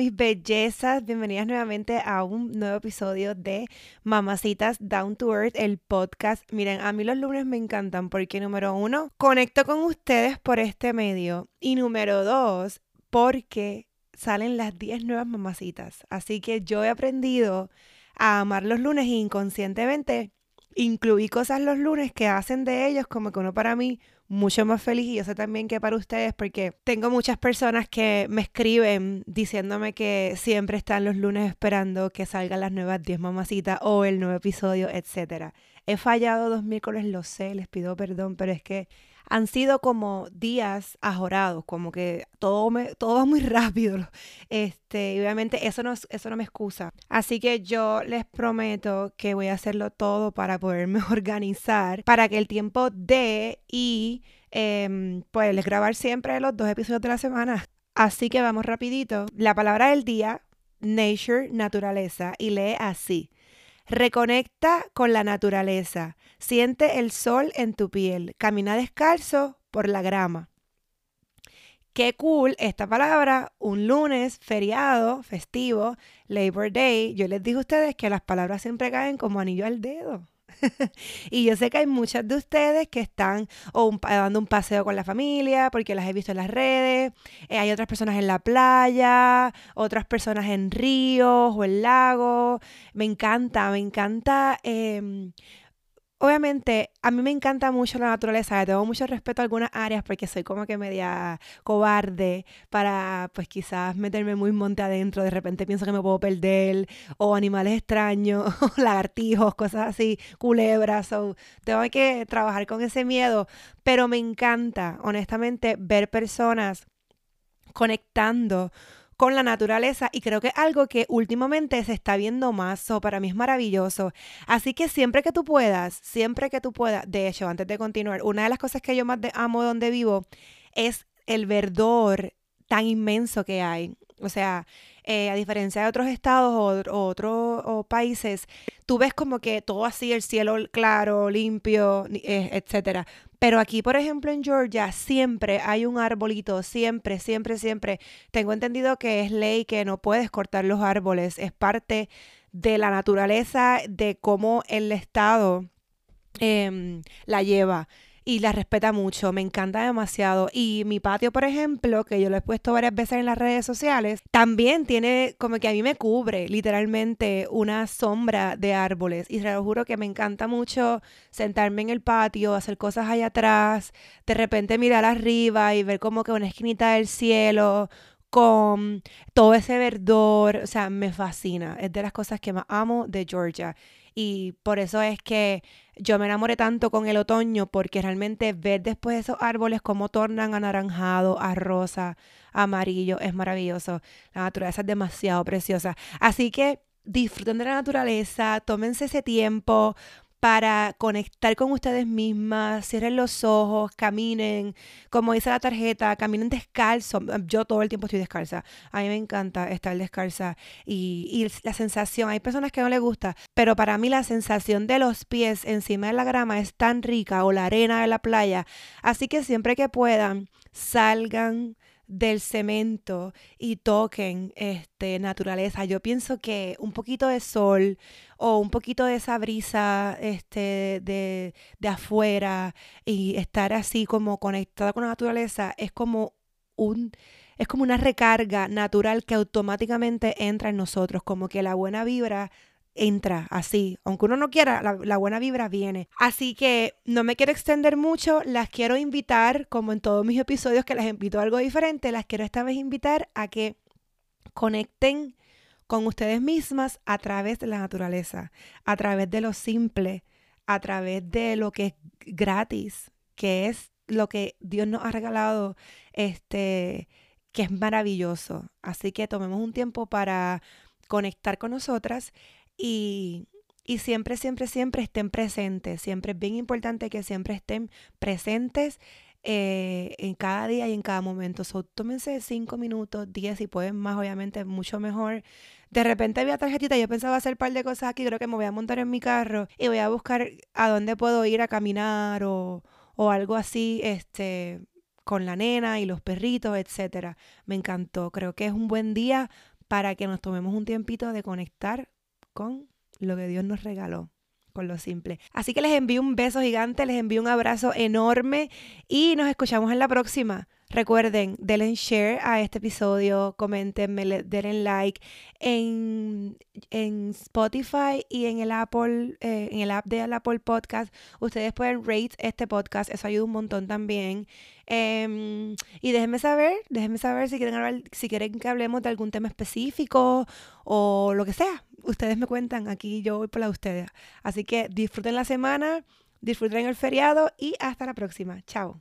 Mis bellezas, bienvenidas nuevamente a un nuevo episodio de Mamacitas Down to Earth, el podcast. Miren, a mí los lunes me encantan porque número uno, conecto con ustedes por este medio. Y número dos, porque salen las 10 nuevas mamacitas. Así que yo he aprendido a amar los lunes e inconscientemente incluí cosas los lunes que hacen de ellos como que uno para mí mucho más feliz y yo sé también que para ustedes porque tengo muchas personas que me escriben diciéndome que siempre están los lunes esperando que salgan las nuevas 10 mamacitas o el nuevo episodio, etcétera. He fallado dos miércoles, lo sé, les pido perdón, pero es que han sido como días ajorados, como que todo, me, todo va muy rápido. Este, y obviamente eso no, eso no me excusa. Así que yo les prometo que voy a hacerlo todo para poderme organizar, para que el tiempo dé y eh, pues grabar siempre los dos episodios de la semana. Así que vamos rapidito. La palabra del día, nature, naturaleza, y lee así. Reconecta con la naturaleza. Siente el sol en tu piel. Camina descalzo por la grama. Qué cool esta palabra, un lunes, feriado, festivo, Labor Day. Yo les digo a ustedes que las palabras siempre caen como anillo al dedo. y yo sé que hay muchas de ustedes que están o dando un paseo con la familia, porque las he visto en las redes. Eh, hay otras personas en la playa, otras personas en ríos o en lagos. Me encanta, me encanta em, Obviamente, a mí me encanta mucho la naturaleza, tengo mucho respeto a algunas áreas porque soy como que media cobarde para, pues quizás meterme muy monte adentro, de repente pienso que me puedo perder, o animales extraños, lagartijos, cosas así, culebras, o tengo que trabajar con ese miedo, pero me encanta, honestamente, ver personas conectando con la naturaleza y creo que es algo que últimamente se está viendo más, o para mí es maravilloso. Así que siempre que tú puedas, siempre que tú puedas, de hecho, antes de continuar, una de las cosas que yo más amo donde vivo es el verdor tan inmenso que hay. O sea, eh, a diferencia de otros estados o, otros países, tú ves como que todo así, el cielo claro, limpio, eh, etcétera. Pero aquí, por ejemplo, en Georgia, siempre hay un arbolito, siempre, siempre, siempre. Tengo entendido que es ley que no puedes cortar los árboles, es parte de la naturaleza, de cómo el Estado em, la lleva y la respeta mucho, me encanta demasiado. Y mi patio, por ejemplo, que yo lo he puesto varias veces en las redes sociales, también tiene como que a mí me cubre literalmente una sombra de árboles. Y te lo juro que me encanta mucho sentarme en el patio, hacer cosas allá atrás, de repente mirar arriba y ver como que una esquinita del cielo con todo ese verdor, o sea, me fascina. Es de las cosas que más amo de Georgia. Y por eso es que yo me enamoré tanto con el otoño, porque realmente ver después esos árboles cómo tornan anaranjado, a rosa, amarillo, es maravilloso. La naturaleza es demasiado preciosa. Así que disfruten de la naturaleza, tómense ese tiempo, para conectar con ustedes mismas, cierren los ojos, caminen, como dice la tarjeta, caminen descalzo. Yo todo el tiempo estoy descalza. A mí me encanta estar descalza y, y la sensación, hay personas que no les gusta, pero para mí la sensación de los pies encima de la grama es tan rica o la arena de la playa. Así que siempre que puedan, salgan, del cemento y toquen este, naturaleza. Yo pienso que un poquito de sol o un poquito de esa brisa este, de, de afuera y estar así como conectada con la naturaleza es como un es como una recarga natural que automáticamente entra en nosotros, como que la buena vibra entra así. Aunque uno no quiera, la, buena vibra viene. Así que no me quiero extender mucho, las quiero invitar, como en todos mis episodios que les invito a algo diferente, las quiero esta vez invitar a que conecten con ustedes mismas a través de la naturaleza, a través de lo simple, a través de lo que es gratis, que es lo que Dios nos ha regalado, este, que es maravilloso. Así que tomemos un tiempo para conectar con nosotras y, siempre, siempre, siempre estén presentes. Siempre es bien importante que siempre estén presentes eh, en cada día y en cada momento. So, tómense cinco minutos, diez si pueden más, obviamente, mucho mejor. De repente había tarjetita, yo pensaba hacer un par de cosas aquí, creo que me voy a montar en mi carro y voy a buscar a dónde puedo ir a caminar o, o algo así, este, con la nena y los perritos, etcétera. Me encantó. Creo que es un buen día para que nos tomemos un tiempito de conectar con lo que Dios nos regaló con lo simple. Así que les envío un beso gigante, les envío un abrazo enorme y nos escuchamos en la próxima. Recuerden, denle share a este episodio, comentenme, denle like en, en Spotify y en el Apple, eh, en el app de Apple Podcast. Ustedes pueden rate este podcast, eso ayuda un montón también. Em, y déjenme saber, déjenme saber si quieren, si quieren que hablemos de algún tema específico o lo que sea. Ustedes me cuentan, aquí yo voy por la de ustedes. Así que disfruten la semana, disfruten el feriado y hasta la próxima. Chao.